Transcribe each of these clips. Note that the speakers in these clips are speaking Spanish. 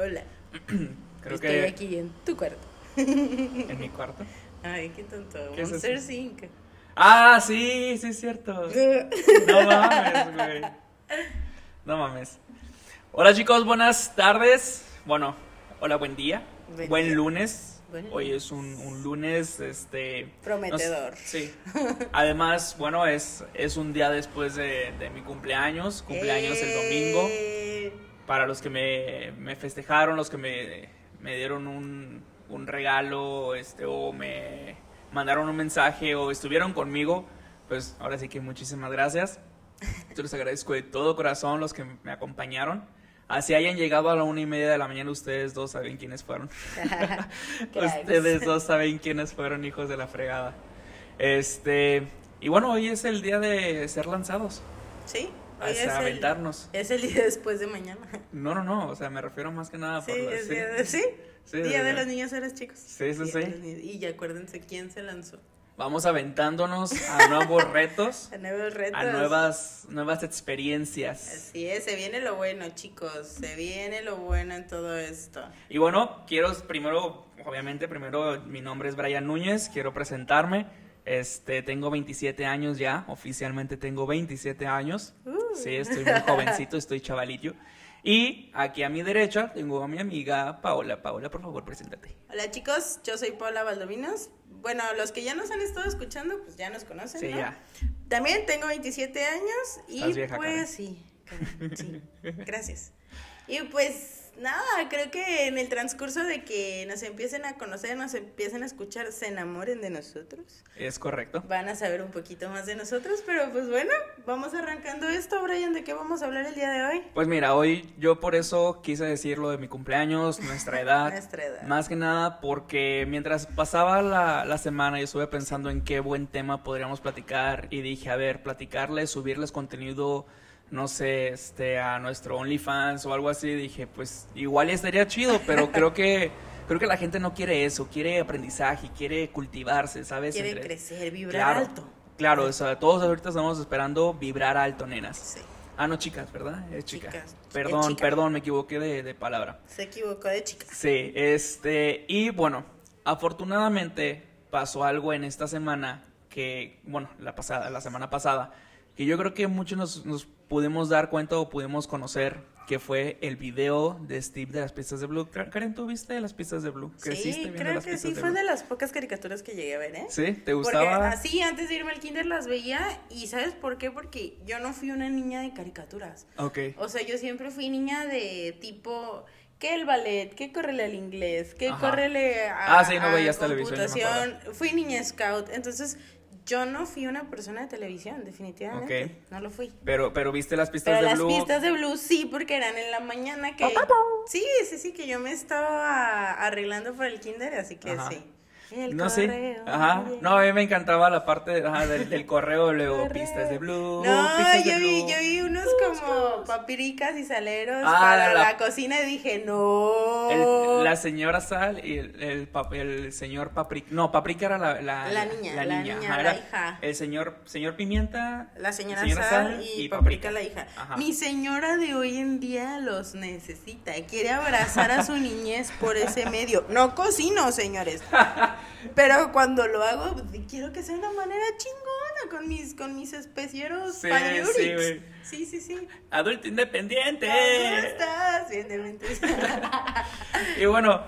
Hola. Creo Estoy que aquí en tu cuarto. en mi cuarto. Ay, qué tonto. ¿Qué es Monster? Inc. Ah, sí, sí es cierto. No mames, güey. No mames. Hola chicos, buenas tardes. Bueno, hola, buen día. Buen Buen día. lunes. Buen Hoy es un, un lunes, este... Prometedor. sí. Además, bueno, es, es un día después de, de mi cumpleaños. Cumpleaños el domingo. Para los que me, me festejaron, los que me, me dieron un, un regalo, este, o me mandaron un mensaje, o estuvieron conmigo, pues ahora sí que muchísimas gracias. Yo les agradezco de todo corazón los que me acompañaron. Así hayan llegado a la una y media de la mañana, ustedes dos saben quiénes fueron. Ustedes dos saben quiénes fueron hijos de la fregada. Este, y bueno, hoy es el día de ser lanzados, Sí, es el, aventarnos. es el día después de mañana. No, no, no, o sea, me refiero más que nada Sí, por la- es día de, sí, Sí, día de de- los niños eres chicos. Sí, sí, sí. Y ya acuérdense quién se lanzó. Vamos aventándonos a nuevos retos, A nuevos retos. a nuevas, nuevas experiencias. Así es, se viene lo bueno, chicos. Se viene lo bueno en todo esto. Y bueno, quiero primero, obviamente, primero mi nombre es Brian Núñez, quiero presentarme. Este, tengo 27 años ya, oficialmente tengo 27 años. Uh. Sí, estoy muy jovencito, estoy chavalillo. Y aquí a mi derecha tengo a mi amiga Paola. Paola, por favor, preséntate. Hola chicos, yo soy Paula Valdovinos. Bueno, los que ya nos han estado escuchando, pues ya nos conocen, Sí, ¿no? ya. También tengo 27 años y vieja, pues Karen. sí, Karen, sí, gracias. Y pues nada, creo que en el transcurso de que nos empiecen a conocer, nos empiecen a escuchar, se enamoren de nosotros, Es correcto. van a saber un poquito más de nosotros, pero pues bueno, vamos arrancando esto, Brian, ¿de qué vamos a hablar el día de hoy? Pues mira, hoy yo por eso quise decir lo de mi cumpleaños, nuestra edad. Nuestra edad. Más que nada porque mientras pasaba la, la semana yo estuve pensando en qué buen tema podríamos platicar y dije, a ver, platicarles, subirles contenido, no sé, este, a nuestro OnlyFans o algo así. Dije, pues igual estaría chido, pero creo que creo que la gente no quiere eso, quiere aprendizaje, quiere cultivarse, ¿sabes? Quiere Entre- crecer, vibrar Claro, alto. Claro, o sea, todos ahorita estamos esperando vibrar alto, nenas. Sí, Ah, no, chicas, ¿verdad? Es chica. Chicas. Perdón, Es chica. perdón, me equivoqué de, de palabra. se equivocó de chica. Sí, este, y bueno, afortunadamente pasó algo en esta semana que, bueno, la pasada, la semana pasada, que yo creo que muchos nos, nos pudimos dar cuenta o pudimos conocer que fue el video de Steve de las pistas de Blue. Karen, ¿tú viste las pistas de Blue? ¿Creciste Sí, creo las que sí, fue de las pocas caricaturas que llegué a ver, ¿eh? ¿Sí? ¿Te Porque gustaba? así antes de irme al kinder las veía y ¿sabes por qué? Porque yo no fui una niña de caricaturas. Ok. O sea, yo siempre fui niña de tipo que el ballet, que correle al inglés, que Ajá. correle a, Ah, sí, no veías televisión. Fui niña scout, entonces yo no fui una persona de televisión, definitivamente. No lo fui. Pero, pero viste las pistas Pero de las Blue. pistas de blues sí, porque eran en la mañana que... Sí, sí, sí, que yo me estaba arreglando para el kinder, así que Ajá. sí. El no sé. correo, Ajá. bien. No, a mí me encantaba la parte ajá, del, del correo, luego Correo. pistas de Blue. No, pistas de yo vi, Blue. yo vi unos como papiricas y saleros Ah, para la- la, cocina y dije, no. El- la señora Sal y el, el, pap- el señor Paprika. No, Paprika era la, la, La niña, la niña, ajá, la era hija. El señor, señor Pimienta. La señora, señora Sal, y, Paprika la hija. Ajá. Mi señora de hoy en día los necesita. Quiere abrazar a su niñez por ese medio. No cocino, señores. Pero cuando lo hago, quiero que sea de una manera chingona con mis, con mis especieros Sí, sí, güey. Sí, sí, sí. Adulto independiente. ¿Cómo estás? Bien, de mente. Y bueno,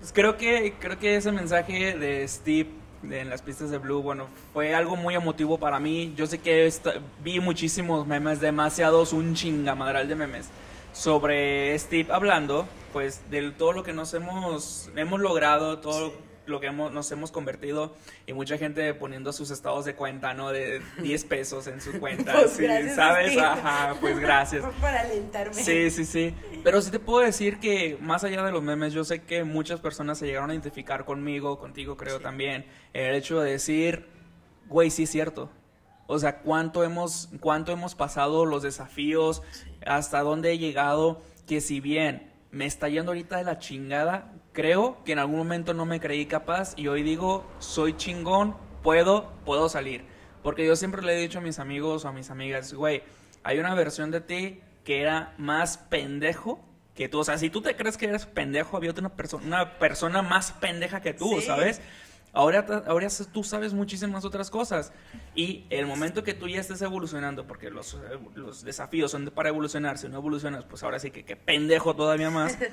pues creo que creo que ese mensaje de Steve en las pistas de Blue, bueno, fue algo muy emotivo para mí. Yo sé que esta- vi muchísimos memes, demasiados, un chingamadral de memes sobre Steve hablando, pues, de todo lo que nos hemos hemos logrado, todo lo que hemos, nos hemos convertido y mucha gente poniendo sus estados de cuenta, ¿no? De 10 pesos en su cuenta, Pues sí, ¿sabes? Ajá, pues gracias. Para alentarme. Sí, sí, sí. Pero sí te puedo decir que más allá de los memes, yo sé que muchas personas se llegaron a identificar conmigo, contigo creo Sí. también. El hecho de decir, güey, sí es cierto. O sea, cuánto hemos, cuánto hemos pasado los desafíos, hasta dónde he llegado, que si bien me está yendo ahorita de la chingada, creo que en algún momento no me creí capaz y hoy digo, soy chingón, puedo, puedo salir. Porque yo siempre le he dicho a mis amigos o a mis amigas, güey, hay una versión de ti que era más pendejo que tú. O sea, si tú te crees que eres pendejo, había otra persona, una persona más pendeja que tú, Sí. ¿sabes? Ahora, ahora tú sabes muchísimas otras cosas. Y el momento que tú ya estés evolucionando, porque los, eh, los desafíos son para evolucionar, si no evolucionas, pues ahora sí que, que pendejo todavía más.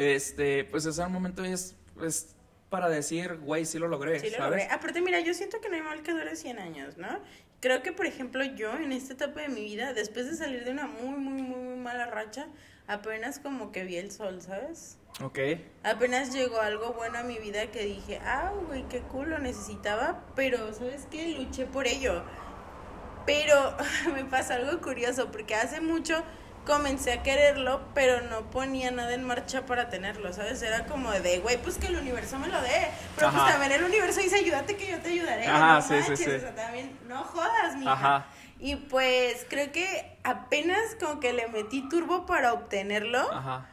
este, pues ese momento es, es para decir, güey, sí lo logré, Sí, lo ¿sabes? logré. Aparte, mira, yo siento que no hay mal que dure 100 años, ¿no? Creo que, por ejemplo, yo en esta etapa de mi vida, después de salir de una muy, muy, muy, muy mala racha, apenas como que vi el sol, ¿sabes? Ok. Apenas llegó algo bueno a mi vida que dije, ah, güey, qué cool, lo necesitaba, pero ¿sabes qué? Luché por ello. Pero me pasa algo curioso, porque hace mucho comencé a quererlo, pero no ponía nada en marcha para tenerlo, ¿sabes? Era como de, güey, pues que el universo me lo dé. Pero Ajá. pues también el universo dice, ayúdate que yo te ayudaré. Ajá, no sí, sí, manches, sí. O sea, también, no jodas, mija. Ajá. Y pues creo que apenas como que le metí turbo para obtenerlo. Ajá.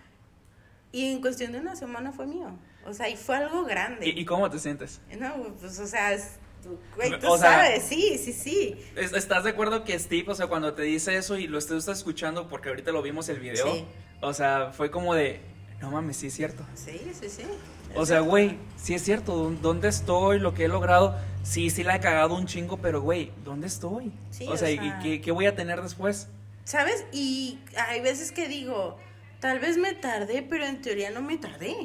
Y en cuestión de una semana fue mío. O sea, y fue algo grande. ¿Y, y cómo te sientes? No, pues, o sea, es- tú, güey, tú O sea- sabes, sí, sí, sí. Es- ¿Estás de acuerdo que Steve, o sea, cuando te dice eso y lo estás escuchando, porque ahorita lo vimos el video, Sí. o sea, fue como de, no mames, sí es cierto. Sí, sí, sí. O sea, güey, sí es cierto, ¿dó- ¿dónde estoy? Lo que he logrado, sí, sí la he cagado un chingo, pero güey, ¿dónde estoy? Sí, o o sea, ¿y sea- qué, qué voy a tener después? ¿Sabes? Y hay veces que digo, tal vez me tardé, pero en teoría no me tardé.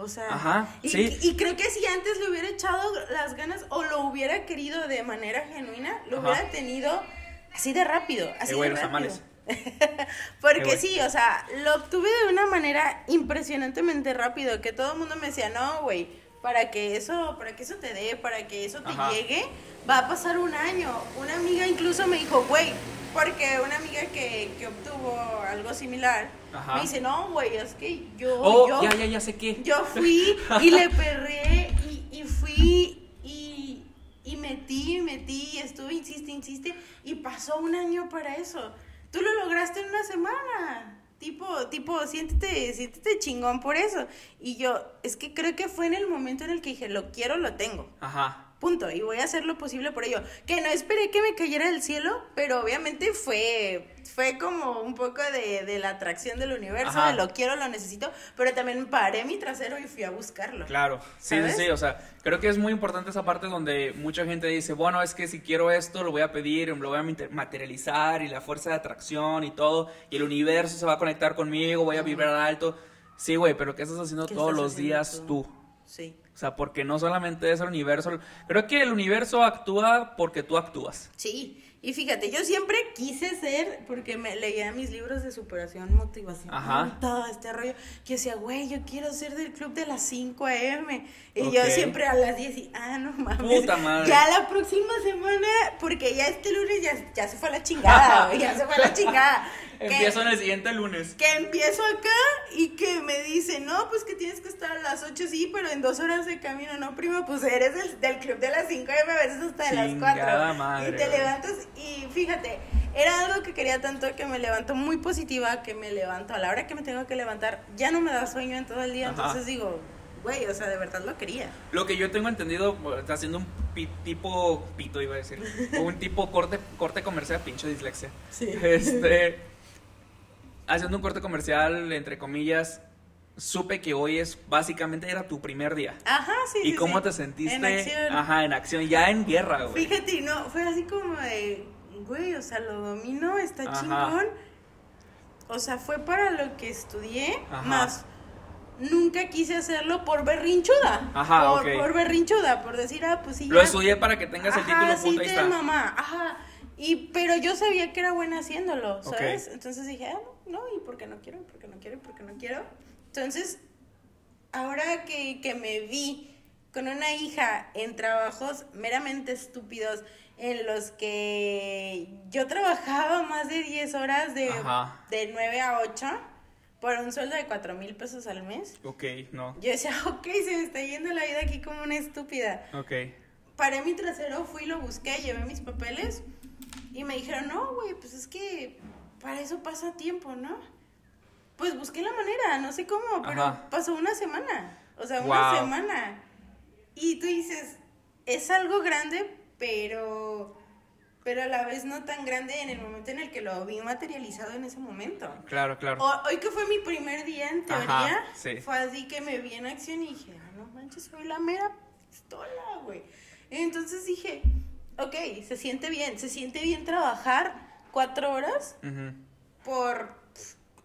O sea, Ajá, y, sí. y creo que si antes le hubiera echado las ganas o lo hubiera querido de manera genuina, lo Ajá. hubiera tenido así de rápido, así Eh, güey, de rápido. Porque Eh, güey. sí, o sea, lo obtuve de una manera impresionantemente rápido, que todo el mundo me decía, no, güey, para que eso, para que eso te dé, para que eso te Ajá. llegue, va a pasar un año. Una amiga incluso me dijo, güey, porque una amiga que, que obtuvo algo similar, Ajá. me dice, no, güey, es que yo, Oh, yo, ya, ya, ya sé qué. yo fui y le perré y, y fui y, y metí, metí y estuve, insiste, insiste y pasó un año para eso. Tú lo lograste en una semana. Tipo, tipo, siéntete, siéntete chingón por eso. Y yo, es que creo que fue en el momento en el que dije, lo quiero, lo tengo. Ajá. Punto. Y voy a hacer lo posible por ello. Que no esperé que me cayera del cielo, pero obviamente fue, fue como un poco de, de la atracción del universo, Ajá. de lo quiero, lo necesito, pero también paré mi trasero y fui a buscarlo. Claro, sí, sí, ¿Sabes? sí, o sea, creo que es muy importante esa parte donde mucha gente dice, bueno, es que si quiero esto, lo voy a pedir, lo voy a mater- materializar y la fuerza de atracción y todo, y el universo se va a conectar conmigo, voy a vibrar alto. Sí, güey, pero ¿qué estás haciendo ¿Qué todos estás los haciendo días tú? Sí. O sea, porque no solamente es el universo, creo que el universo actúa porque tú actúas. Sí. Y fíjate, yo siempre quise ser, porque me leía mis libros de superación, motivación, Ajá. todo este rollo, que decía, güey, yo quiero ser del club de las 5 a.m. Y yo siempre a las 10 y, ah, no mames. Puta madre. Ya la próxima semana, porque ya este lunes ya, ya se fue a la chingada, ya se fue a la chingada. Empiezo en el siguiente lunes. que empiezo acá y que me dice, no, pues que tienes que estar a las 8, sí, pero en dos horas de camino, no, prima, pues eres del, del club de las 5 a veces hasta de las Chingada 4. madre, y te levantas y fíjate, era algo que quería tanto que me levanto muy positiva, que me levanto a la hora que me tengo que levantar, ya no me da sueño en todo el día, Ajá. entonces digo, güey, o sea, de verdad lo quería. Lo que yo tengo entendido, está haciendo un pi- tipo pito, iba a decir, un tipo corte, corte comercial, pinche dislexia. Sí. Este, haciendo un corte comercial, entre comillas, supe que hoy es, básicamente era tu primer día. Ajá, sí. ¿Y sí, cómo sí. te sentiste? En acción. Ajá, en acción, ya en guerra, güey. Fíjate, no, fue así como de, güey, o sea, lo domino, está Ajá. chingón. O sea, fue para lo que estudié, Ajá. más nunca quise hacerlo por berrinchuda. Ajá, por, ok. por berrinchuda, por decir, ah, pues sí. Lo estudié para que tengas el título, sí, punto, mamá, ajá. Y, pero yo sabía que era buena haciéndolo. ¿sabes? Entonces dije, ah, no, ¿y por qué no quiero? ¿Por qué no quiero? ¿Por qué no quiero? Entonces, ahora que, que me vi con una hija en trabajos meramente estúpidos, en los que yo trabajaba más de 10 horas de, Ajá. de 9 a 8 por un sueldo de 4 mil pesos al mes. Ok, no. Yo decía, ok, se me está yendo la vida aquí como una estúpida Ok. paré mi trasero, fui, lo busqué, llevé mis papeles y me dijeron, no, güey, pues es que para eso pasa tiempo, ¿no? Pues busqué la manera, no sé cómo, pero Ajá. pasó una semana, o sea, una Wow. semana. Y tú dices, es algo grande, pero, pero a la vez no tan grande en el momento en el que lo vi materializado en ese momento. Claro, claro. O- hoy que fue mi primer día en teoría, Ajá, sí. fue así que me vi en acción y dije, ah, no manches, soy la mera pistola, güey. Entonces dije, ok, se siente bien, se siente bien trabajar cuatro horas Ujú. por,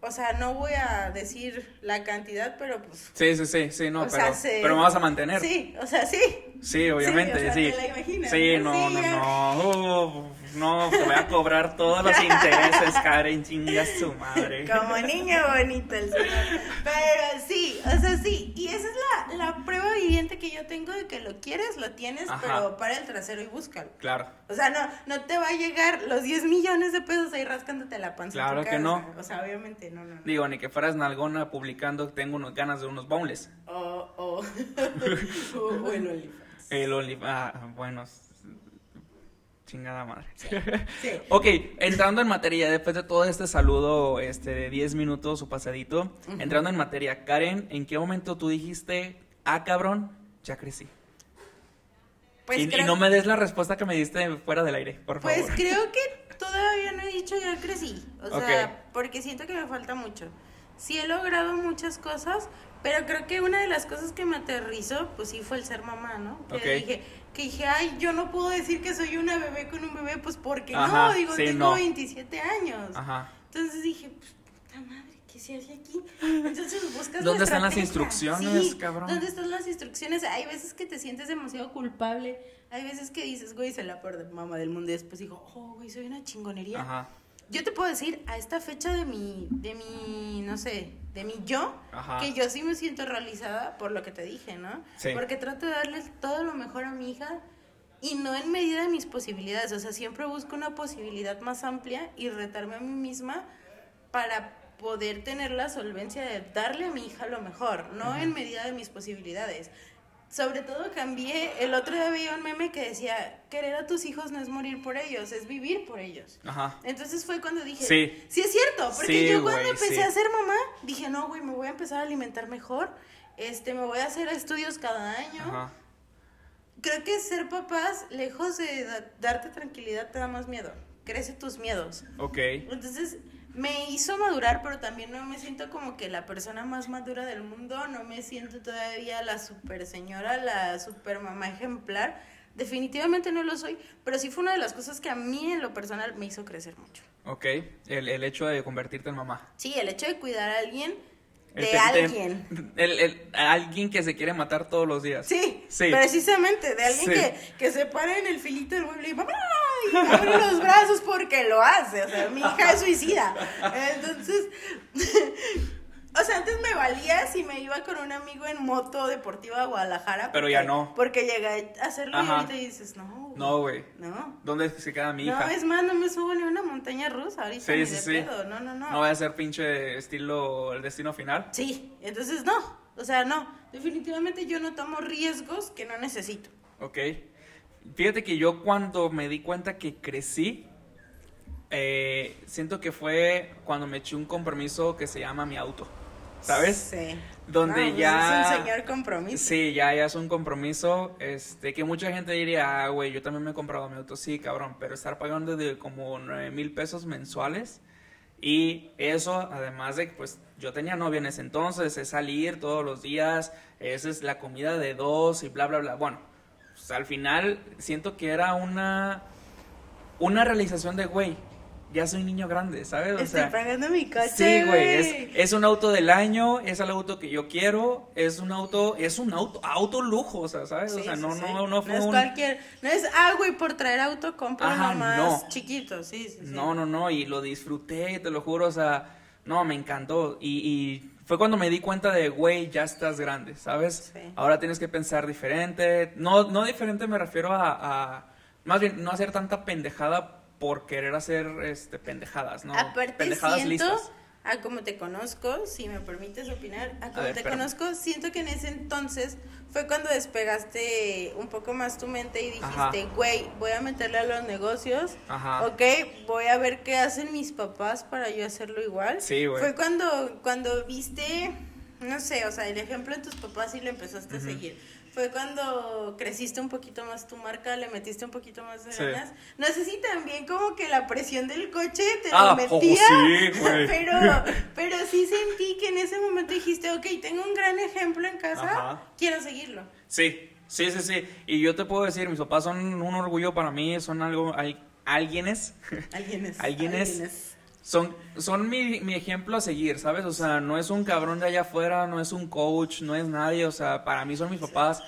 o sea, no voy a decir la cantidad, pero pues... Sí, sí, sí, sí, no, pero, sea, se- pero me vas a mantener. Sí, o sea, sí. Sí, obviamente, Sí, o sea, sí. te la imaginas, sí, ¿no? no, Sí, no, ya. no. Uh, no, te voy a cobrar todos los intereses, Karen, chingas su madre. Como niño bonito el señor. Pero sí, o sea, sí. Y esa es la, la prueba viviente que yo tengo de que lo quieres, lo tienes, Ajá. pero para el trasero y búscalo. Claro. O sea, no, no te va a llegar los 10 millones de pesos ahí rascándote la panza. Claro que no. O sea, obviamente, no, no, no. Digo, ni que fueras nalgona publicando tengo unos ganas de unos boneless. O, o, o, o el OnlyFans. El Oli, ah, bueno, s- chingada madre. Sí. Ok, entrando en materia, después de todo este saludo este, de 10 minutos o pasadito, entrando en materia, Karen, ¿en qué momento tú dijiste, ah, cabrón, ya crecí? Pues, y, y no me des la respuesta que me diste fuera del aire, por favor. pues creo que todavía no he dicho ya crecí. O sea, porque siento que me falta mucho. Sí he logrado muchas cosas, pero creo que una de las cosas que me aterrizó, pues sí fue el ser mamá, ¿no? Que dije, que dije, ay, yo no puedo decir que soy una bebé con un bebé, pues porque Ajá, no, digo, sí, tengo no. 27 años. Ajá. Entonces dije, pues, puta madre, ¿qué se hace aquí? Entonces buscas la ¿Dónde están las instrucciones, Sí, cabrón? ¿Dónde están las instrucciones? Hay veces que te sientes demasiado culpable. Hay veces que dices, güey, soy la peor mamá del mundo. Y después digo, oh, güey, soy una chingonería. Ajá. Yo te puedo decir, a esta fecha de mi, de mi, no sé, de mi yo, Ajá. que yo sí me siento realizada por lo que te dije, ¿no? Sí. Porque trato de darles todo lo mejor a mi hija y no en medida de mis posibilidades. O sea, siempre busco una posibilidad más amplia y retarme a mí misma para poder tener la solvencia de darle a mi hija lo mejor, no en medida de mis posibilidades. Sobre todo cambié, el otro día veía un meme que decía, querer a tus hijos no es morir por ellos, es vivir por ellos. Ajá. Entonces fue cuando dije, Sí. sí, es cierto, porque Sí, yo cuando empecé sí. a ser mamá, dije, no, güey, me voy a empezar a alimentar mejor, este, me voy a hacer estudios cada año. Ajá. Creo que ser papás, lejos de da- darte tranquilidad, te da más miedo, crece tus miedos. Ok. Entonces me hizo madurar, pero también no me siento como que la persona más madura del mundo, no me siento todavía la super señora, la super mamá ejemplar. Definitivamente no lo soy, pero sí fue una de las cosas que a mí en lo personal me hizo crecer mucho. Ok. El, el hecho de convertirte en mamá. Sí, el hecho de cuidar a alguien, de alguien. El, el- alguien que se quiere matar todos los días. Sí, Sí. precisamente, de alguien Sí. que, que se para en el filito del mueble y mamá, y abre los brazos porque lo hace. O sea, mi hija es suicida. Entonces, o sea, antes me valía si me iba con un amigo en moto deportiva a Guadalajara. Pero porque- ya no. Porque llegué a hacerlo Ajá. y ahorita dices, no. güey, No, güey. No. ¿Dónde se queda mi No, hija? es más, no me subo ni a una montaña rusa ahorita. Sí, ni sí, de sí. pedo. No, no, no. No voy a ser pinche estilo el destino final. Sí, entonces no. O sea, no. Definitivamente yo no tomo riesgos que no necesito. Ok. Fíjate que yo cuando me di cuenta que crecí, eh, siento que fue cuando me eché un compromiso que se llama mi auto. ¿Sabes? Sí. Donde No, pues ya- Es un señor compromiso. Sí, ya, ya es un compromiso, este, que mucha gente diría, ah, güey, yo también me he comprado mi auto, sí, cabrón, pero estar pagando de como nueve mil pesos mensuales y eso, además de que, pues, yo tenía novia en ese entonces, es salir todos los días, esa es la comida de dos y bla, bla, bla, bueno, pues, al final siento que era una, una realización de, güey, ya soy niño grande, ¿sabes? O Estoy sea, pagando mi coche. Sí, güey, es, es un auto del año, es el auto que yo quiero, es un auto, es un auto, auto lujo, o sea, ¿sabes? o sea, sí, no, sí. no, no fue es un... cualquier. No es, ah, güey, por traer auto compro Ajá, no. chiquito. Sí, sí, sí. No, no, no, y lo disfruté, te lo juro, o sea, no, me encantó. Y, y fue cuando me di cuenta de, güey, ya estás grande, ¿sabes? Sí. Ahora tienes que pensar diferente. No, no diferente me refiero a, a- más bien, no hacer tanta pendejada por querer hacer este, pendejadas, ¿no? Aparte, pendejadas siento, listas. A como te conozco, si me permites opinar, a como ver, te conozco, siento que en ese entonces fue cuando despegaste un poco más tu mente y dijiste, güey, voy a meterle a los negocios. Ajá. Ok, voy a ver qué hacen mis papás para yo hacerlo igual. Sí, güey. Fue cuando, cuando viste, no sé, o sea, el ejemplo de tus papás sí lo empezaste a seguir. Fue cuando creciste un poquito más tu marca, le metiste un poquito más de Sí. ganas. No sé si también como que la presión del coche te Ah, lo oh, metía. sí, güey. pero, pero sí sentí que en ese momento dijiste, ok, tengo un gran ejemplo en casa, Ajá. quiero seguirlo. Sí, sí, sí, sí. Y yo te puedo decir, mis papás son un orgullo para mí, son algo, hay, alguienes, Alguien es. Alguien es- alguien es. Son, son mi, mi ejemplo a seguir, ¿sabes? O sea, no es un cabrón de allá afuera, no es un coach, no es nadie, o sea, para mí son mis papás.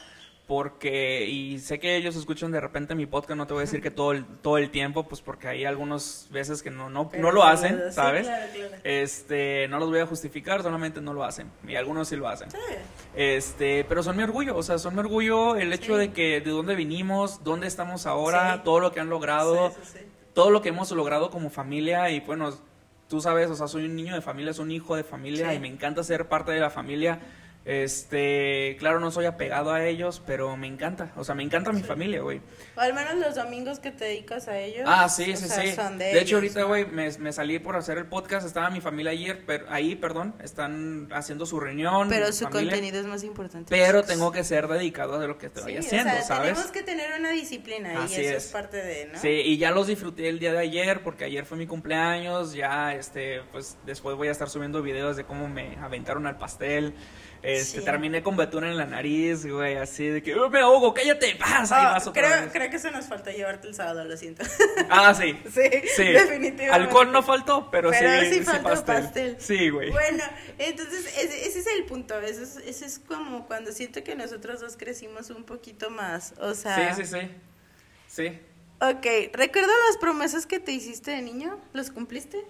Porque, y sé que ellos escuchan de repente mi podcast, no te voy a decir que todo el, todo el tiempo, pues porque hay algunas veces que no, no, no lo hacen, sí, ¿sabes? claro, claro. Este, no los voy a justificar, solamente no lo hacen. Y algunos sí lo hacen. Sí. Este, pero son mi orgullo, o sea, son mi orgullo el hecho Sí. de que de dónde vinimos, dónde estamos ahora, todo lo que han logrado. Todo lo que hemos logrado como familia y bueno, tú sabes, o sea, soy un niño de familia, soy un hijo de familia Sí. y me encanta ser parte de la familia. Este, claro, no soy apegado a ellos, pero me encanta, o sea, me encanta mi Sí. familia, güey. O al menos los domingos que te dedicas a ellos. Ah, sí, sí, sea, sí. son De, de, hecho, ahorita, ¿no? güey, me, me salí por hacer el podcast, estaba mi familia ayer, pero, ahí, perdón, están haciendo su reunión. Pero su familia, contenido es más importante. Pero tengo que ser dedicado a lo que estoy Sí, haciendo, o sea, ¿sabes? tenemos que tener una disciplina y eso es. es. parte de, ¿no? Sí, y ya los disfruté el día de ayer porque ayer fue mi cumpleaños, ya este pues después voy a estar subiendo videos de cómo me aventaron al pastel. Este, Sí. terminé con betún en la nariz, güey, así de que "Oh, me ahogo, cállate, pasa y Ah, otra creo, creo que eso nos faltó llevarte el sábado, lo siento. Ah, sí. sí, Sí. definitivamente. Alcohol no faltó, pero, Pero sí, sí faltó pastel. pastel. Sí, güey. Bueno, entonces ese, ese es el punto. Ese es, ese es como cuando siento que nosotros dos crecimos un poquito más. O sea, Sí, sí, sí. Sí. Ok, ¿recuerdas las promesas que te hiciste de niño? ¿Los cumpliste?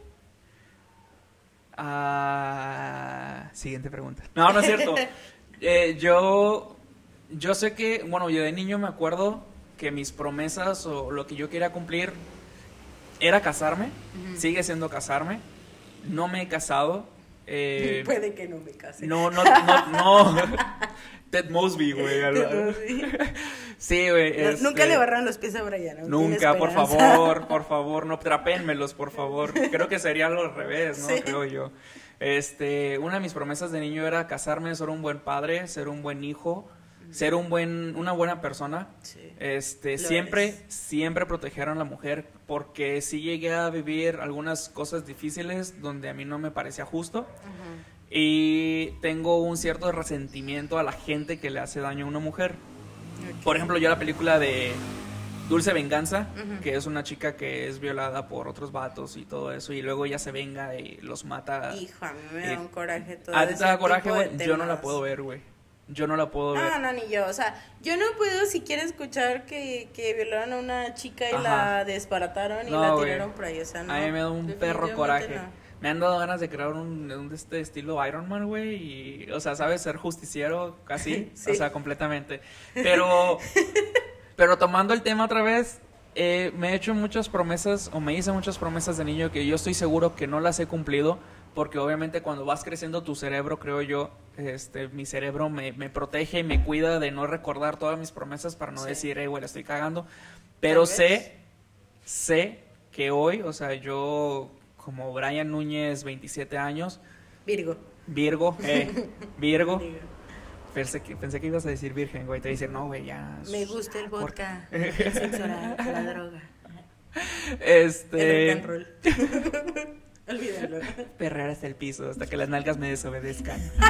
Ah, siguiente pregunta. No, no es cierto. Eh, yo, yo sé que, bueno, yo de niño me acuerdo que mis promesas o lo que yo quería cumplir era casarme. Sigue siendo casarme. No me he casado. eh, Puede que no me case. no, no, no, no. Ted Mosby, güey. No, sí. Güey. No, este, Nunca le barran los pies a Brian. tiene Nunca, por favor, por favor, no trapénmelos, por favor. Creo que sería algo al revés, ¿no? Sí. Creo yo. Este, una de mis promesas de niño era casarme, ser un buen padre, ser un buen hijo, ser un buen, una buena persona. Sí. Este, Lo siempre, eres. siempre proteger a la mujer, porque sí llegué a vivir algunas cosas difíciles donde a mí no me parecía justo. Ujú. Y tengo un cierto resentimiento a la gente que le hace daño a una mujer. Por ejemplo, yo la película de Dulce Venganza, que es una chica que es violada por otros vatos y todo eso, y luego ella se venga y los mata. Hijo, a mí me Eh, da un coraje todo ¿A ti te da coraje, güey? Yo no la puedo ver, güey. Yo no la puedo ver. No, no, ni yo. O sea, yo no puedo siquiera escuchar que, que violaron a una chica y Ajá. la desbarataron y No, la tiraron por ahí. O sea, no. a mí me da un perro coraje. no. Me han dado ganas de crear un, un de este estilo Iron Man, güey, y, o sea, ¿sabes? Ser justiciero, casi, Sí. o sea, completamente. Pero, pero tomando el tema otra vez, eh, me he hecho muchas promesas, o me hice muchas promesas de niño que yo estoy seguro que no las he cumplido, porque obviamente cuando vas creciendo tu cerebro, creo yo, este, mi cerebro me, me protege y me cuida de no recordar todas mis promesas para no Sí. decir, hey, güey, la estoy cagando. Pero sé, sé que hoy, o sea, yo como Brian Núñez, 27 años, Virgo. Virgo, eh, Virgo, pensé que, pensé que ibas a decir virgen, güey, te decir, no, güey, ya. Me gusta el vodka, el sexo oral, la droga, Este, el rock and roll. Olvídalo. perrear hasta el piso, hasta que las nalgas me desobedezcan.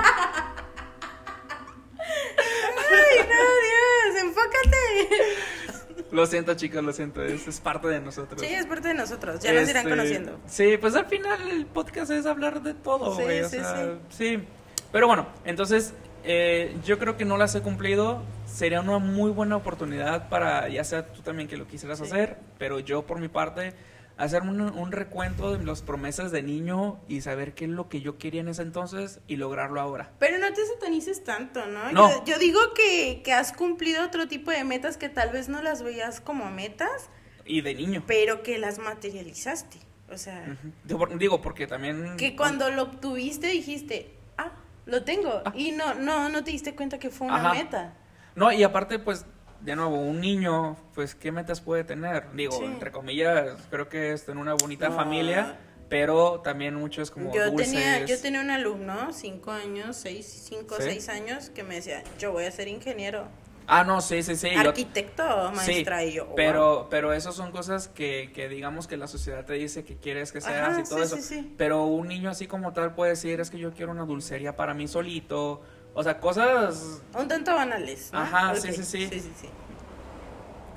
Ay, no, Dios, enfócate. Lo siento, chicos, lo siento, es, es parte de nosotros. Sí, es parte de nosotros, ya nos irán Este, conociendo. Sí, pues al final el podcast es hablar de todo, Sí, güey. o sí, sea, sí. Pero bueno, entonces eh, yo creo que no las he cumplido. Sería una muy buena oportunidad para, ya sea tú también que lo quisieras Sí. hacer, pero yo por mi parte, hacer un, un recuento de las promesas de niño y saber qué es lo que yo quería en ese entonces y lograrlo ahora. Pero no te satanices tanto, ¿no? No. Yo, yo digo que, que has cumplido otro tipo de metas que tal vez no las veías como metas, Y de niño. pero que las materializaste. O sea. Digo, por- Digo, porque también... que cuando lo obtuviste dijiste, ah, lo tengo. Ah. Y no, no, no te diste cuenta que fue una Ajá. meta. No, y aparte, pues, de nuevo, un niño, pues, ¿qué metas puede tener? Digo, Sí. entre comillas, creo que es tener una bonita No. familia, pero también muchos como yo dulces. tenía yo tenía un alumno cinco años seis cinco ¿Sí? seis años que me decía yo voy a ser ingeniero Ah, no, sí, sí, sí. yo- arquitecto maestra Sí, y yo "Wow". pero, pero eso son cosas que, que digamos que la sociedad te dice que quieres que seas Ajá, y todo sí, eso. sí. Pero un niño así como tal puede decir, es que yo quiero una dulcería para mí solito. O sea, cosas... un tanto banales ¿no? Ajá, sí, sí, sí. sí, sí, sí.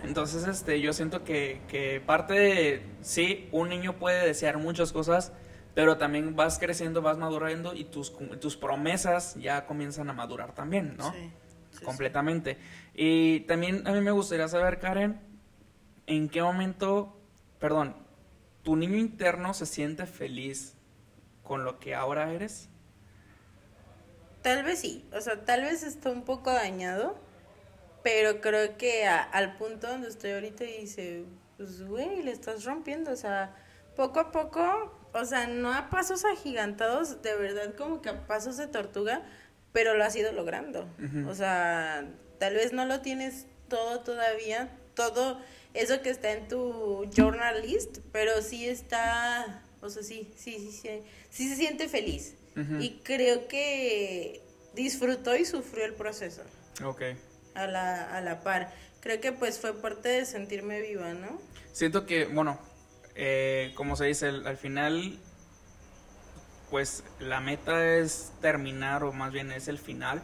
Entonces, este, yo siento que, que parte de... Sí, un niño puede desear muchas cosas, pero también vas creciendo, vas madurando y tus, tus promesas ya comienzan a madurar también, ¿no? Sí, sí, sí. completamente. Y también a mí me gustaría saber, Karen, en qué momento, perdón, tu niño interno se siente feliz con lo que ahora eres. Tal vez sí, o sea, tal vez está un poco dañado, pero creo que a- al punto donde estoy ahorita dice, pues güey, le estás rompiendo, o sea, poco a poco, o sea, no a pasos agigantados, de verdad como que a pasos de tortuga, pero lo has ido logrando. O sea, tal vez no lo tienes todo todavía, todo eso que está en tu journal list, pero sí está, o sea, sí, sí, sí, sí, sí se siente feliz. Y creo que disfrutó y sufrió el proceso Ok. a la, a la par. Creo que pues fue parte de sentirme viva, ¿no? Siento que, bueno, eh, como se dice, al, al final, pues la meta es terminar, o más bien es el final,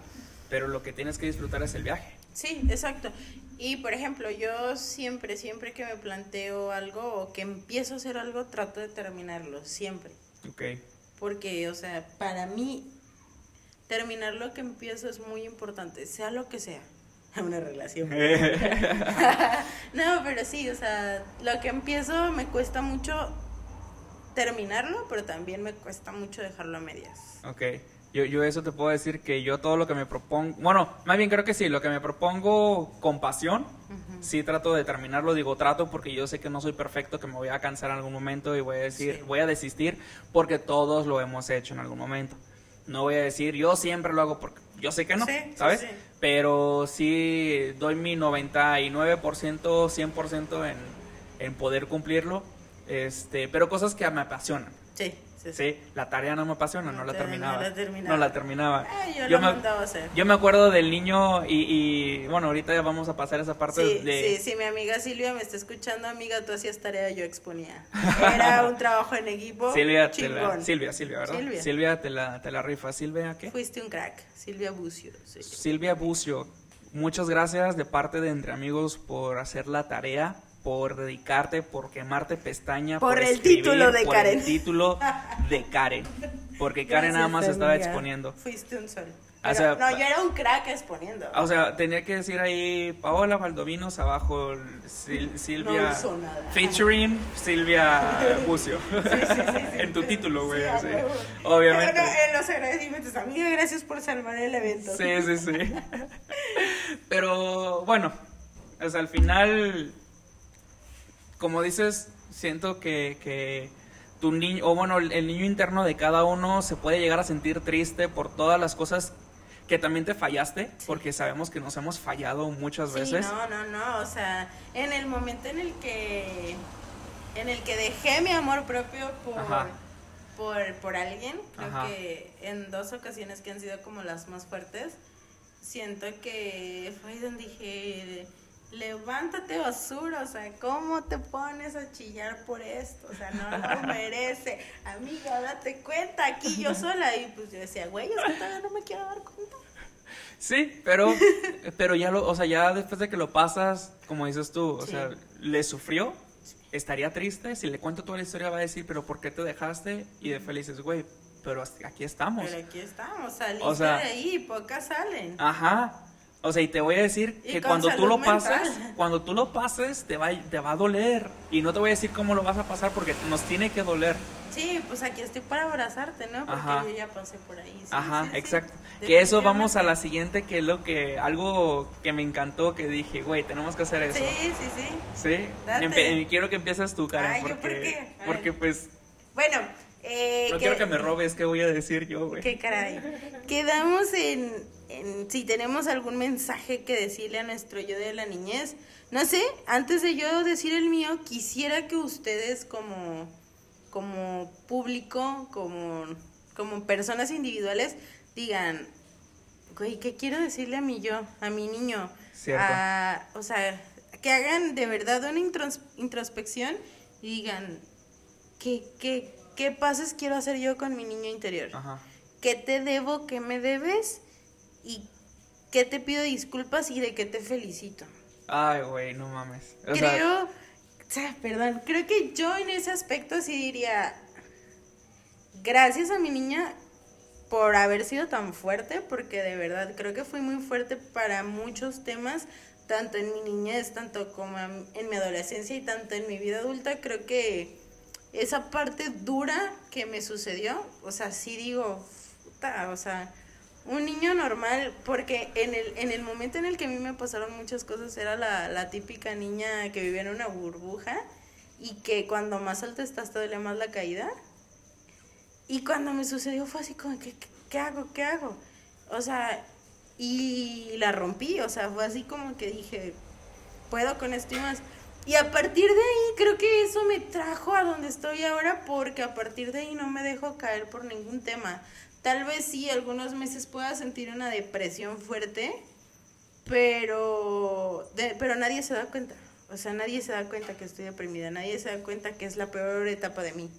pero lo que tienes que disfrutar es el viaje. Sí, exacto. Y por ejemplo, yo siempre, siempre que me planteo algo o que empiezo a hacer algo, trato de terminarlo, siempre. Ok. Porque, o sea, para mí, terminar lo que empiezo es muy importante, sea lo que sea. Una relación. no, pero sí, o sea, lo que empiezo me cuesta mucho terminarlo, pero también me cuesta mucho dejarlo a medias. Ok, yo, yo eso te puedo decir que yo todo lo que me propongo, bueno, más bien creo que sí, lo que me propongo con pasión, Ujú. sí trato de terminarlo, digo trato porque yo sé que no soy perfecto, que me voy a cansar en algún momento y voy a decir, Sí. voy a desistir porque todos lo hemos hecho en algún momento. No voy a decir, yo siempre lo hago porque yo sé que no, Sí, sí, ¿sabes? sí. Pero sí doy mi 99%, 100% en, en poder cumplirlo, este, pero cosas que me apasionan. Sí, sí, sí. La tarea no me apasiona, no, No la te- terminaba. no la terminaba. No la terminaba. Ay, yo, Yo lo me-. Yo me acuerdo del niño y, y, bueno, ahorita ya vamos a pasar esa parte Sí, de... sí, sí, mi amiga Silvia me está escuchando, amiga, tú hacías tarea, yo exponía. Era un trabajo en equipo Silvia, te la-. Silvia, Silvia, ¿verdad? Silvia. te la, te la rifa. Silvia, ¿qué? Fuiste un crack, Silvia Bucio. Silvia Bucio, muchas gracias de parte de Entre Amigos por hacer la tarea, por dedicarte, por quemarte pestaña, Por el escribir, título de por Karen. el título de Karen. Porque Karen nada más estaba amiga. exponiendo. Fuiste un sol. O sea, Pero- no, yo era un crack exponiendo. O sea, tenía que decir ahí Paola Valdovinos abajo Sil- Silvia No nada. featuring Silvia Bucio. Sí, sí, sí, sí. en tu título, güey. Obviamente. Pero no, en los agradecimientos, amiga, gracias por salvar el evento. Sí, sí, sí. Pero bueno, o sea, al final, como dices, siento que, que tu niño, o bueno, el, niño interno de cada uno se puede llegar a sentir triste por todas las cosas que también te fallaste, porque sabemos que nos hemos fallado muchas Sí, veces. no, no, no, o sea, en el momento en el que en el que dejé mi amor propio por por, por alguien, creo Ajá. que en dos ocasiones que han sido como las más fuertes, siento que fue donde dije, levántate basura, o sea, ¿cómo te pones a chillar por esto? O sea, no lo merece. Amiga, date cuenta, aquí yo sola. Y pues yo decía, güey, es que todavía no me quiero dar cuenta. Sí, pero, pero ya lo, o sea, ya después de que lo pasas, como dices tú, o Sí. sea, le sufrió, estaría triste, si le cuento toda la historia va a decir, pero ¿por qué te dejaste? Y de felices, güey, pero aquí estamos. Pero aquí estamos, saliste O sea- de ahí, pocas salen. Ajá. O sea, y te voy a decir que cuando tú lo mental. pases, cuando tú lo pases, te va, te va a doler. Y no te voy a decir cómo lo vas a pasar porque nos tiene que doler. Sí, pues aquí estoy para abrazarte, ¿no? Porque Ajá. yo ya pasé por ahí. sí, Ajá, sí, sí. exacto. Que eso vamos a la siguiente, que es lo que, algo que me encantó, que dije, güey, tenemos que hacer eso. Sí, sí, sí. Sí. Empe- quiero que empieces tú, Karen, Ay, ¿yo porque, por qué? A ver. porque pues Bueno, eh, no que- quiero que me robes, ¿qué voy a decir yo, güey? Qué caray. Quedamos en, en si tenemos algún mensaje que decirle a nuestro yo de la niñez. No sé, antes de yo decir el mío, quisiera que ustedes como como público, como, como personas individuales, digan, güey, ¿qué quiero decirle a mi yo, a mi niño? A- o sea, que hagan de verdad una intros- introspección y digan, ¿qué, qué, qué pasos quiero hacer yo con mi niño interior? Ajá. ¿Qué te debo, qué me debes? ¿Y qué te pido disculpas y de qué te felicito? Ay, güey, no mames. O creo, o sea, perdón, creo que yo en ese aspecto sí diría, gracias a mi niña por haber sido tan fuerte, porque de verdad creo que fui muy fuerte para muchos temas, tanto en mi niñez, tanto como en mi adolescencia y tanto en mi vida adulta, creo que esa parte dura que me sucedió, o sea, sí digo, puta, o sea, un niño normal, porque en el, en el momento en el que a mí me pasaron muchas cosas, era la, la típica niña que vivía en una burbuja y que cuando más alto estás te duele más la caída. Y cuando me sucedió fue así como, ¿qué, qué, qué hago? ¿Qué hago? O sea, y la rompí, o sea, fue así como que dije, puedo con esto y más. Y a partir de ahí creo que eso me trajo a donde estoy ahora porque a partir de ahí no me dejo caer por ningún tema. Tal vez sí, algunos meses pueda sentir una depresión fuerte, pero, de- pero nadie se da cuenta. O sea, nadie se da cuenta que estoy deprimida, nadie se da cuenta que es la peor etapa de mí.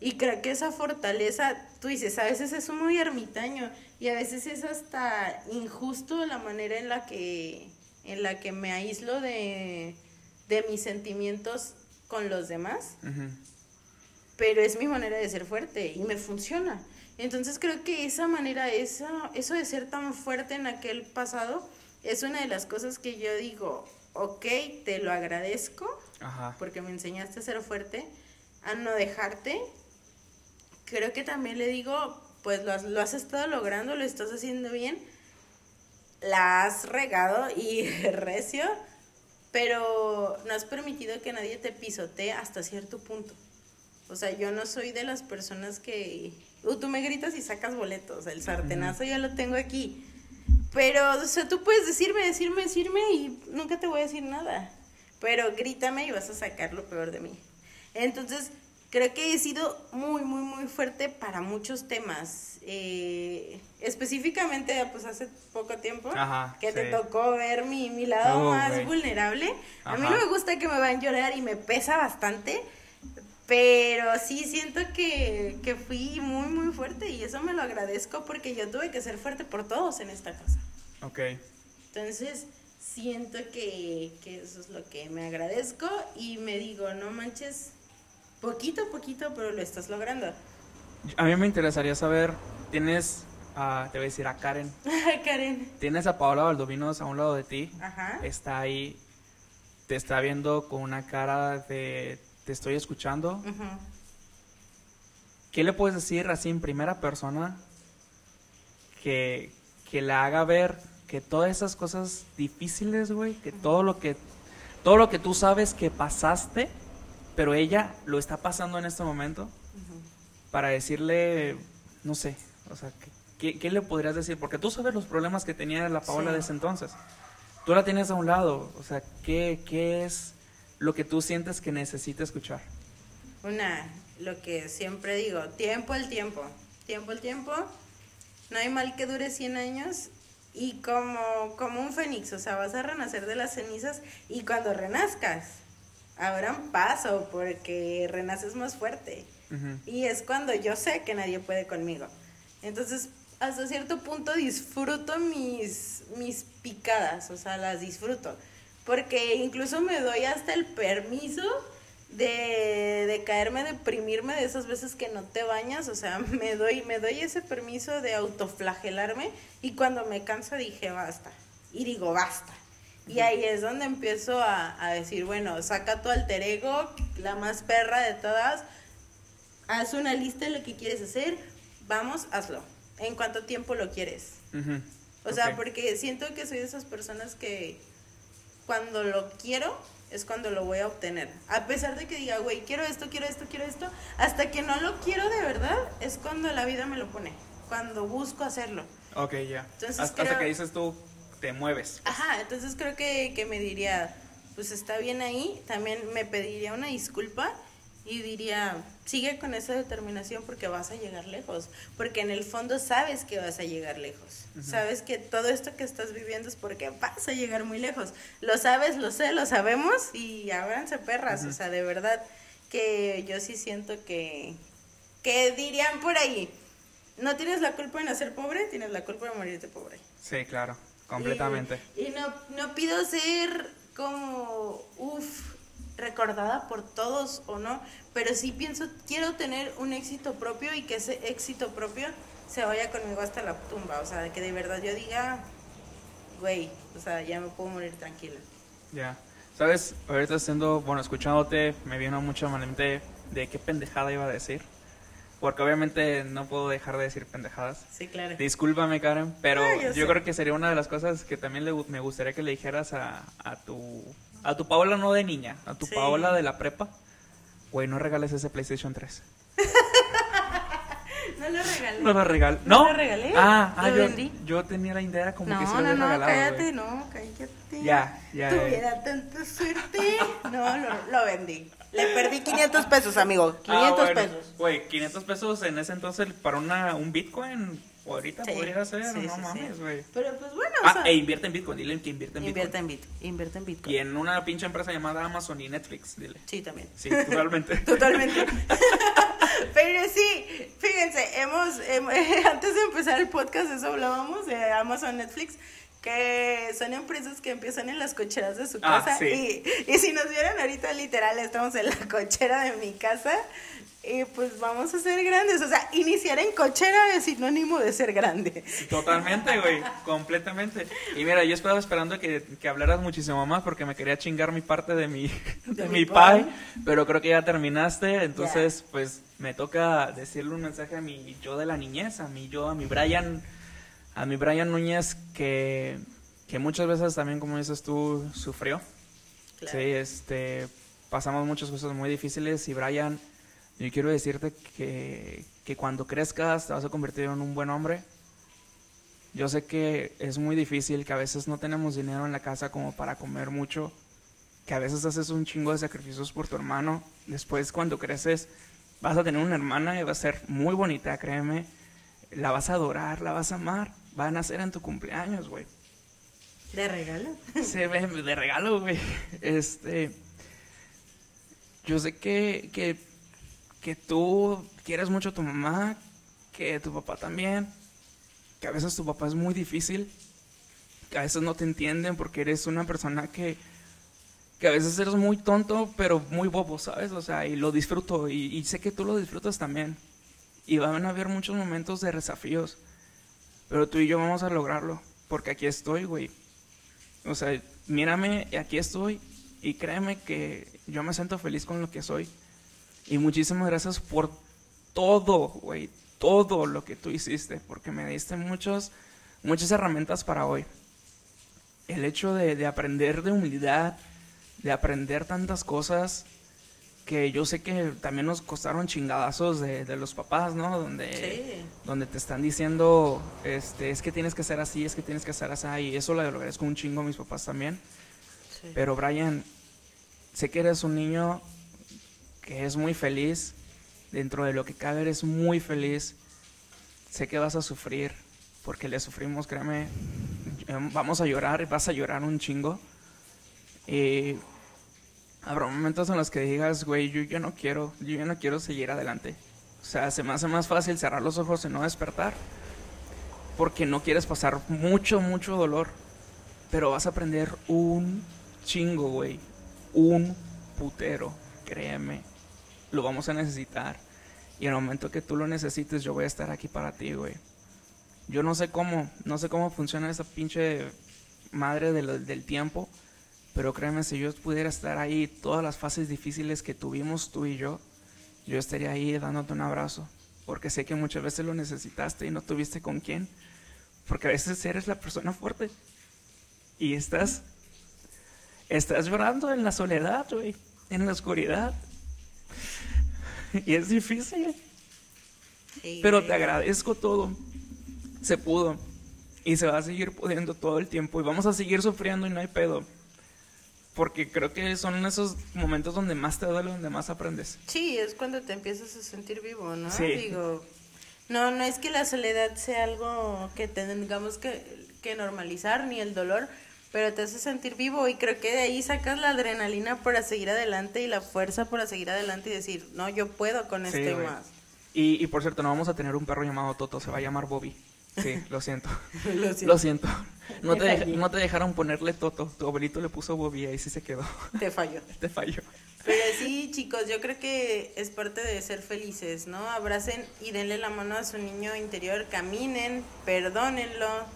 Y creo que esa fortaleza, tú dices, a veces es muy ermitaño y a veces es hasta injusto la manera en la que, en la que me aíslo de, de mis sentimientos con los demás ujú. pero es mi manera de ser fuerte y me funciona. Entonces creo que esa manera, esa, eso de ser tan fuerte en aquel pasado, es una de las cosas que yo digo, ok, te lo agradezco Ajá. porque me enseñaste a ser fuerte, a no dejarte. Creo que también le digo, pues lo has, lo has estado logrando, lo estás haciendo bien, la has regado y recio, pero no has permitido que nadie te pisotee hasta cierto punto. O sea, yo no soy de las personas que... Uh, tú me gritas y sacas boletos, el sartenazo ya lo tengo aquí. Pero, o sea, tú puedes decirme, decirme, decirme y nunca te voy a decir nada. Pero grítame y vas a sacar lo peor de mí. Entonces, creo que he sido muy, muy, muy fuerte para muchos temas. Eh, específicamente, pues hace poco tiempo Ajá, que te sí. tocó ver mi, mi lado Oh, más güey. vulnerable. A mí Ajá. no me gusta que me vean llorar y me pesa bastante. Pero sí siento que, que fui muy, muy fuerte y eso me lo agradezco porque yo tuve que ser fuerte por todos en esta casa. Ok. Entonces, siento que, que eso es lo que me agradezco y me digo, no manches, poquito a poquito, pero lo estás logrando. A mí me interesaría saber, tienes, a- te voy a decir a Karen, Karen. tienes a Paola Valdovinos a un lado de ti, Ajá. está ahí, te está viendo con una cara de te estoy escuchando. ¿Qué le puedes decir así en primera persona que, que la haga ver que todas esas cosas difíciles, güey, que todo lo que todo lo que tú sabes que pasaste, pero ella lo está pasando en este momento para decirle, no sé, o sea, ¿qué, qué, qué le podrías decir? Porque tú sabes los problemas que tenía la Paola Sí. de ese entonces. Tú la tienes a un lado, o sea, ¿qué, qué es lo que tú sientes que necesita escuchar? Una, lo que siempre digo, tiempo al tiempo, tiempo al tiempo, no hay mal que dure 100 años y como, como un fénix, o sea, vas a renacer de las cenizas y cuando renazcas, habrá un paso porque renaces más fuerte. Ujú. Y es cuando yo sé que nadie puede conmigo. Entonces, hasta cierto punto disfruto mis, mis picadas, o sea, las disfruto. Porque incluso me doy hasta el permiso de, de caerme, deprimirme de esas veces que no te bañas. O sea, me doy, me doy ese permiso de autoflagelarme. Y cuando me canso dije, basta. Y digo, basta. Y ahí es donde empiezo a, a decir, bueno, saca tu alter ego, la más perra de todas, haz una lista de lo que quieres hacer, vamos, hazlo. ¿En cuánto tiempo lo quieres? O sea, porque siento que soy de esas personas que cuando lo quiero es cuando lo voy a obtener. A pesar de que diga, güey, quiero esto, quiero esto, quiero esto, hasta que no lo quiero de verdad es cuando la vida me lo pone, cuando busco hacerlo. Ok, ya. Entonces hasta, que dices tú, te mueves. Ajá, entonces creo que, que me diría, pues está bien ahí, también me pediría una disculpa y diría, sigue con esa determinación porque vas a llegar lejos, porque en el fondo sabes que vas a llegar lejos, sabes que todo esto que estás viviendo es porque vas a llegar muy lejos, lo sabes, lo sé, lo sabemos y ábranse perras, o sea, de verdad que yo sí siento que, que dirían por ahí, no tienes la culpa de nacer pobre, tienes la culpa de morirte pobre. Sí, claro, completamente. Y, no, no pido ser como, uff, recordada por todos o no, pero sí pienso, quiero tener un éxito propio y que ese éxito propio se vaya conmigo hasta la tumba, o sea, que de verdad yo diga, güey, o sea, ya me puedo morir tranquila. Ya, sabes, ahorita haciendo, bueno, escuchándote, me vino mucho a mente de qué pendejada iba a decir. Porque obviamente no puedo dejar de decir pendejadas. Sí, claro. Discúlpame, Karen, pero yo, creo que sería una de las cosas que también me gustaría que le dijeras a, a tu a tu Paola no de niña, a tu Paola de la prepa. Güey, no regales ese PlayStation 3. no lo regalé. No lo regalé. ¿No? ¿No lo regalé? Ah, ah yo, yo, tenía la idea como que se lo había no, no, No, cállate, no, cállate. Ya, ya. Tuviera tanta suerte. No, lo, lo vendí. Le perdí 500 pesos, amigo. 500 ah, pesos. Güey, 500 pesos en ese entonces para una, un Bitcoin ahorita podría ser, no mames, güey. Pero pues bueno, ah, e invierte en Bitcoin, dile que invierte en Bitcoin. En Bitcoin. Invierte en Bitcoin. Y en una pinche empresa llamada Amazon y Netflix, dile. Sí, también. Sí, totalmente. totalmente. Pero sí, fíjense, hemos, antes de empezar el podcast, eso hablábamos de Amazon, Netflix que son empresas que empiezan en las cocheras de su ah, casa. y, y si nos vieran ahorita, literal, estamos en la cochera de mi casa y pues vamos a ser grandes. O sea, iniciar en cochera es sinónimo de ser grande. Totalmente, güey, completamente. Y mira, yo estaba esperando que, que, hablaras muchísimo más porque me quería chingar mi parte de mi, de, mi pie, pero creo que ya terminaste, entonces pues me toca decirle un mensaje a mi yo de la niñez, a mi yo, a mi Brian, a mi Brian Núñez que, que muchas veces también, como dices tú, sufrió. Sí, este, pasamos muchas cosas muy difíciles y Brian yo quiero decirte que, que cuando crezcas te vas a convertir en un buen hombre. Yo sé que es muy difícil, que a veces no tenemos dinero en la casa como para comer mucho, que a veces haces un chingo de sacrificios por tu hermano. Después cuando creces vas a tener una hermana y va a ser muy bonita, créeme. La vas a adorar, la vas a amar. Va a nacer en tu cumpleaños, güey. ¿De regalo? Sí, de regalo, güey. Este. Yo sé que, que que tú quieres mucho a tu mamá, que tu papá también, que a veces tu papá es muy difícil, que a veces no te entienden porque eres una persona que, que a veces eres muy tonto, pero muy bobo, ¿sabes? O sea, y lo disfruto y, sé que tú lo disfrutas también. Y van a haber muchos momentos de desafíos, pero tú y yo vamos a lograrlo, porque aquí estoy, güey. O sea, mírame, aquí estoy y créeme que yo me siento feliz con lo que soy. Y muchísimas gracias por todo, güey, todo lo que tú hiciste, porque me diste muchos, muchas herramientas para hoy. El hecho de, aprender de humildad, de aprender tantas cosas que yo sé que también nos costaron chingadazos de, los papás, ¿no? Donde, donde te están diciendo, este, es que tienes que ser así, es que tienes que ser así, y eso lo agradezco un chingo a mis papás también. Pero Brian, sé que eres un niño que es muy feliz, dentro de lo que cabe eres muy feliz, sé que vas a sufrir, porque le sufrimos, créeme, em, vamos a llorar, vas a llorar un chingo. Y habrá momentos en los que digas, güey, yo ya no quiero, yo ya no quiero seguir adelante. O sea, se me hace más fácil cerrar los ojos y no despertar, porque no quieres pasar mucho, mucho dolor. Pero vas a aprender un chingo, güey. Un putero, créeme lo vamos a necesitar. Y en el momento que tú lo necesites, yo voy a estar aquí para ti, güey. Yo no sé cómo, no sé cómo funciona esa pinche madre del, tiempo, pero créeme, si yo pudiera estar ahí todas las fases difíciles que tuvimos tú y yo, yo estaría ahí dándote un abrazo, porque sé que muchas veces lo necesitaste y no tuviste con quién, porque a veces eres la persona fuerte y estás, estás llorando en la soledad, güey, en la oscuridad, y es difícil. Pero te agradezco todo. Se pudo. Y se va a seguir pudiendo todo el tiempo. Y vamos a seguir sufriendo y no hay pedo. porque creo que son esos momentos donde más te duele, donde más aprendes. Sí, es cuando te empiezas a sentir vivo, ¿no? Sí. Digo, no, no es que la soledad sea algo que tengamos que, que normalizar, ni el dolor, pero te hace sentir vivo y creo que de ahí sacas la adrenalina para seguir adelante y la fuerza para seguir adelante y decir, no, yo puedo con Sí, güey. más. Y, y por cierto, no vamos a tener un perro llamado Toto, se va a llamar Bobby. Sí, lo siento. Lo siento. Lo siento. No te, fallé. no te dejaron ponerle Toto. Tu abuelito le puso Bobby y ahí sí se quedó. Te falló. Te falló. Pero sí, chicos, yo creo que es parte de ser felices, ¿no? Abracen y denle la mano a su niño interior, caminen, perdónenlo,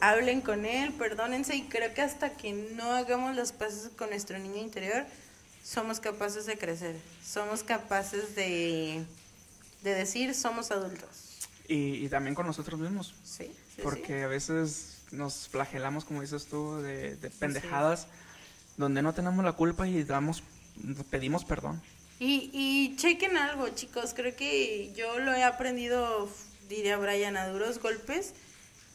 hablen con él, perdónense y creo que hasta que no hagamos las paces con nuestro niño interior, somos capaces de crecer, somos capaces de, de decir somos adultos. Y, y también con nosotros mismos. Sí, sí, Porque a veces nos flagelamos, como dices tú, de, de pendejadas, donde no tenemos la culpa y damos, pedimos perdón. Y, y chequen algo, chicos. Creo que yo lo he aprendido, diría Brian, a duros golpes.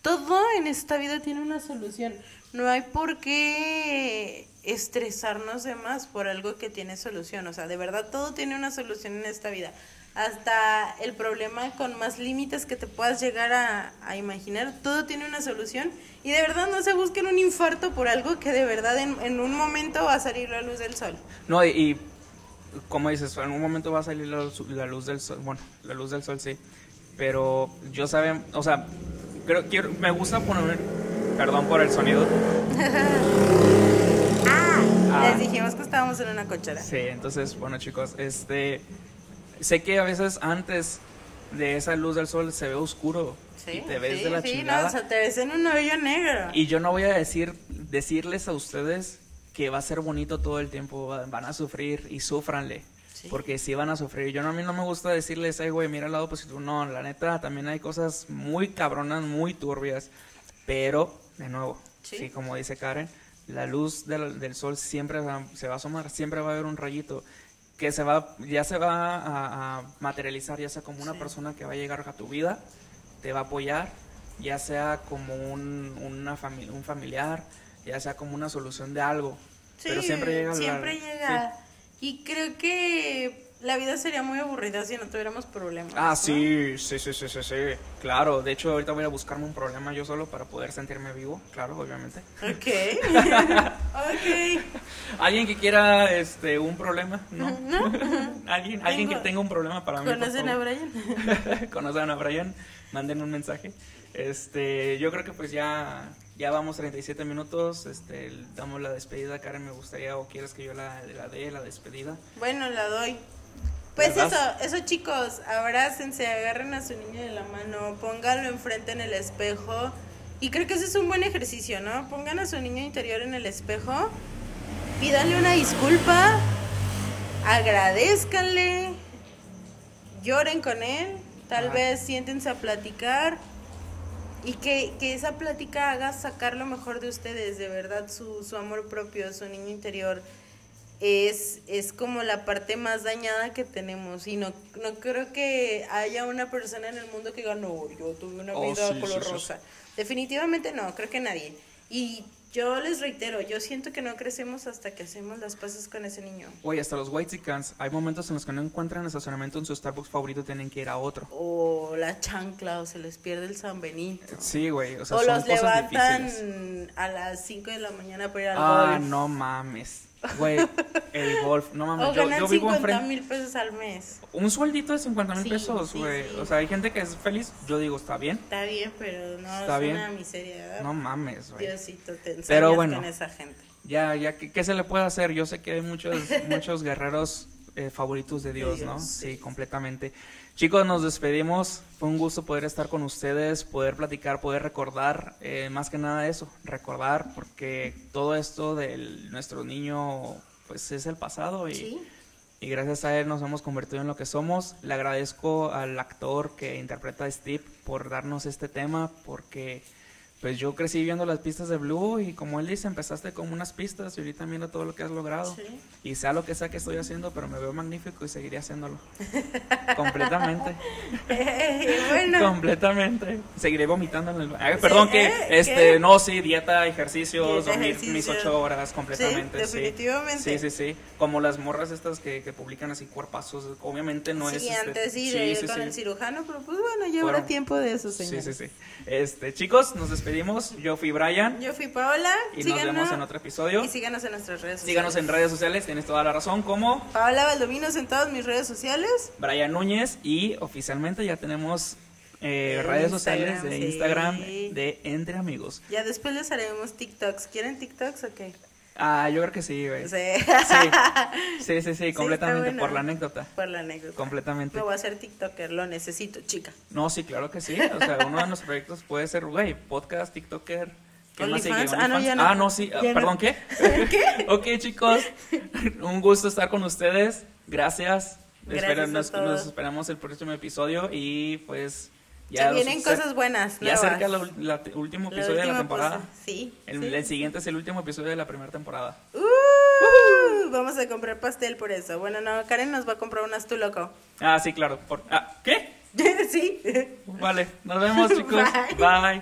Todo en esta vida tiene una solución. No hay por qué estresarnos de más por algo que tiene solución. O sea, de verdad, todo tiene una solución en esta vida. Hasta el problema con más límites que te puedas llegar a, imaginar, todo tiene una solución. Y de verdad no se busquen un infarto por algo que de verdad en, un momento va a salir la luz del sol. No, y, como dices, en un momento va a salir la, la luz del sol. Bueno, la luz del sol sí. Pero yo saben, o sea, creo, quiero, me gusta poner, perdón por el sonido. Ah. Les dijimos que estábamos en una cochera. Sí, entonces, bueno chicos, este, sé que a veces antes de esa luz del sol se ve oscuro y te ves sí, de la sí, chingada. No, o sea, te ves en un hoyo negro. Y yo no voy a decir, decirles a ustedes que va a ser bonito todo el tiempo, va- van a sufrir y sufranle. Sí. Porque sí van a sufrir. Yo no, a mí no me gusta decirles, ay, güey, mira el lado positivo. No, la neta, también hay cosas muy cabronas, muy turbias. Pero, de nuevo, Sí. sí, como dice Karen, la luz del, del sol siempre va- se va a asomar, siempre va a haber un rayito que se va, ya se va a, a materializar, ya sea como una Sí. persona que va a llegar a tu vida, te va a apoyar, ya sea como un, una fami- un familiar, ya sea como una solución de algo. Sí, pero siempre llega la- siempre llega. Y creo que la vida sería muy aburrida si no tuviéramos problemas. Ah, ¿no? sí, sí, sí, sí, sí, sí, claro. De hecho, ahorita voy a buscarme un problema yo solo para poder sentirme vivo, claro, obviamente. Ok. ok. ¿Alguien que quiera este un problema? ¿No? ¿Alguien, alguien que tenga un problema para mí? ¿Conocen a? Brian? Conocen a Brian, manden un mensaje. Este, yo creo que pues ya ya vamos 37 minutos, este, damos la despedida, Karen, me gustaría o quieres que yo la, la dé la despedida. Bueno, la doy. Pues ¿Verdad? eso, eso chicos, abrácense, agarren a su niño de la mano, pónganlo enfrente en el espejo. Y creo que ese es un buen ejercicio, ¿no? Pongan a su niño interior en el espejo, pídanle una disculpa, agradezcanle, lloren con él, tal Ajá. vez siéntense a platicar y que, que esa plática haga sacar lo mejor de ustedes, de verdad, su, su amor propio, su niño interior es, es como la parte más dañada que tenemos y no, no creo que haya una persona en el mundo que diga, no, yo tuve una Oh, vida sí, color sí, sí, rosa. Definitivamente no, creo que nadie. Y yo les reitero, yo siento que no crecemos hasta que hacemos las paces con ese niño. Oye, hasta los White hay momentos en los que no encuentran estacionamiento en su Starbucks favorito, tienen que ir a otro. O la chancla, o se les pierde el San Benito. Sí, güey, o sea, o son los cosas levantan difíciles. a las 5 de la mañana para ir al Ah, golf. no mames. Güey, el golf, no mames. O Yo, ganan yo vivo 50 enfrente. mil pesos al mes. Un sueldito de 50 mil Sí, pesos, sí, güey. sí. O sea, hay gente que es feliz. Yo digo, está bien. Está bien, pero no Está es bien. una miseria. No mames, güey. Diosito, te Pero bueno. con esa gente. Ya, ya, ¿qué, qué se le puede hacer? Yo sé que hay muchos, muchos guerreros eh, favoritos de Dios, Dios, ¿no? sí. Sí, completamente. Chicos, nos despedimos. Fue un gusto poder estar con ustedes, poder platicar, poder recordar, eh, más que nada eso, recordar, porque todo esto de nuestro niño, pues es el pasado y, Sí. y gracias a él nos hemos convertido en lo que somos. Le agradezco al actor que interpreta a Steve por darnos este tema, porque pues yo crecí viendo las pistas de Blue y como él dice, empezaste con unas pistas y ahorita mira todo lo que has logrado. Sí. Y sea lo que sea que estoy haciendo, pero me veo magnífico y seguiré haciéndolo. Completamente. bueno, Completamente. Seguiré vomitando en el Sí, perdón que ¿eh? este ¿Qué? no sí, dieta, ejercicios, dormir ejercicio. mis ocho horas completamente. Sí, definitivamente. Sí, sí, sí. Como las morras estas que, que publican así cuerpazos, obviamente no es. sí, este, antes sí, sí, de- sí, con sí. el cirujano, pero pues bueno, ya habrá tiempo de eso, Sí, señor. sí, sí. Este, chicos, nos despedimos. Yo fui Brian Yo fui Paola, y nos vemos en otro episodio. y síganos en nuestras redes sociales. Síganos en redes sociales, tienes toda la razón, como Paola Valdominos en todas mis redes sociales. Brian Núñez y oficialmente ya tenemos eh, redes Instagram, sociales de sí. Instagram de Entre Amigos. Ya después les haremos TikToks. ¿Quieren TikToks o qué? Ah, yo creo que sí, güey. Sí. Sí, sí, sí, sí, completamente por bueno. la anécdota. Por la anécdota. Completamente. Me voy a hacer TikToker, lo necesito, chica. No, sí, claro que sí. O sea, uno de nuestros proyectos puede ser, güey, podcast, TikToker. ¿Qué más sigue? Ah, no, ya no. Ah, no, sí. ah, no. Perdón, ¿qué? ¿Qué? ok, chicos. Un gusto estar con ustedes. Gracias. Gracias a nos, todos. nos esperamos el próximo episodio y pues Ya los- vienen se- cosas buenas. Ya cerca el último episodio de la temporada. Sí. El, sí. el siguiente es el último episodio de la primera temporada. Uh, vamos a comprar pastel por eso. Bueno, no, Karen nos va a comprar unas tú, loco. Ah, sí, claro. Por, ah, ¿Qué? sí. Vale, nos vemos chicos. Bye. Bye.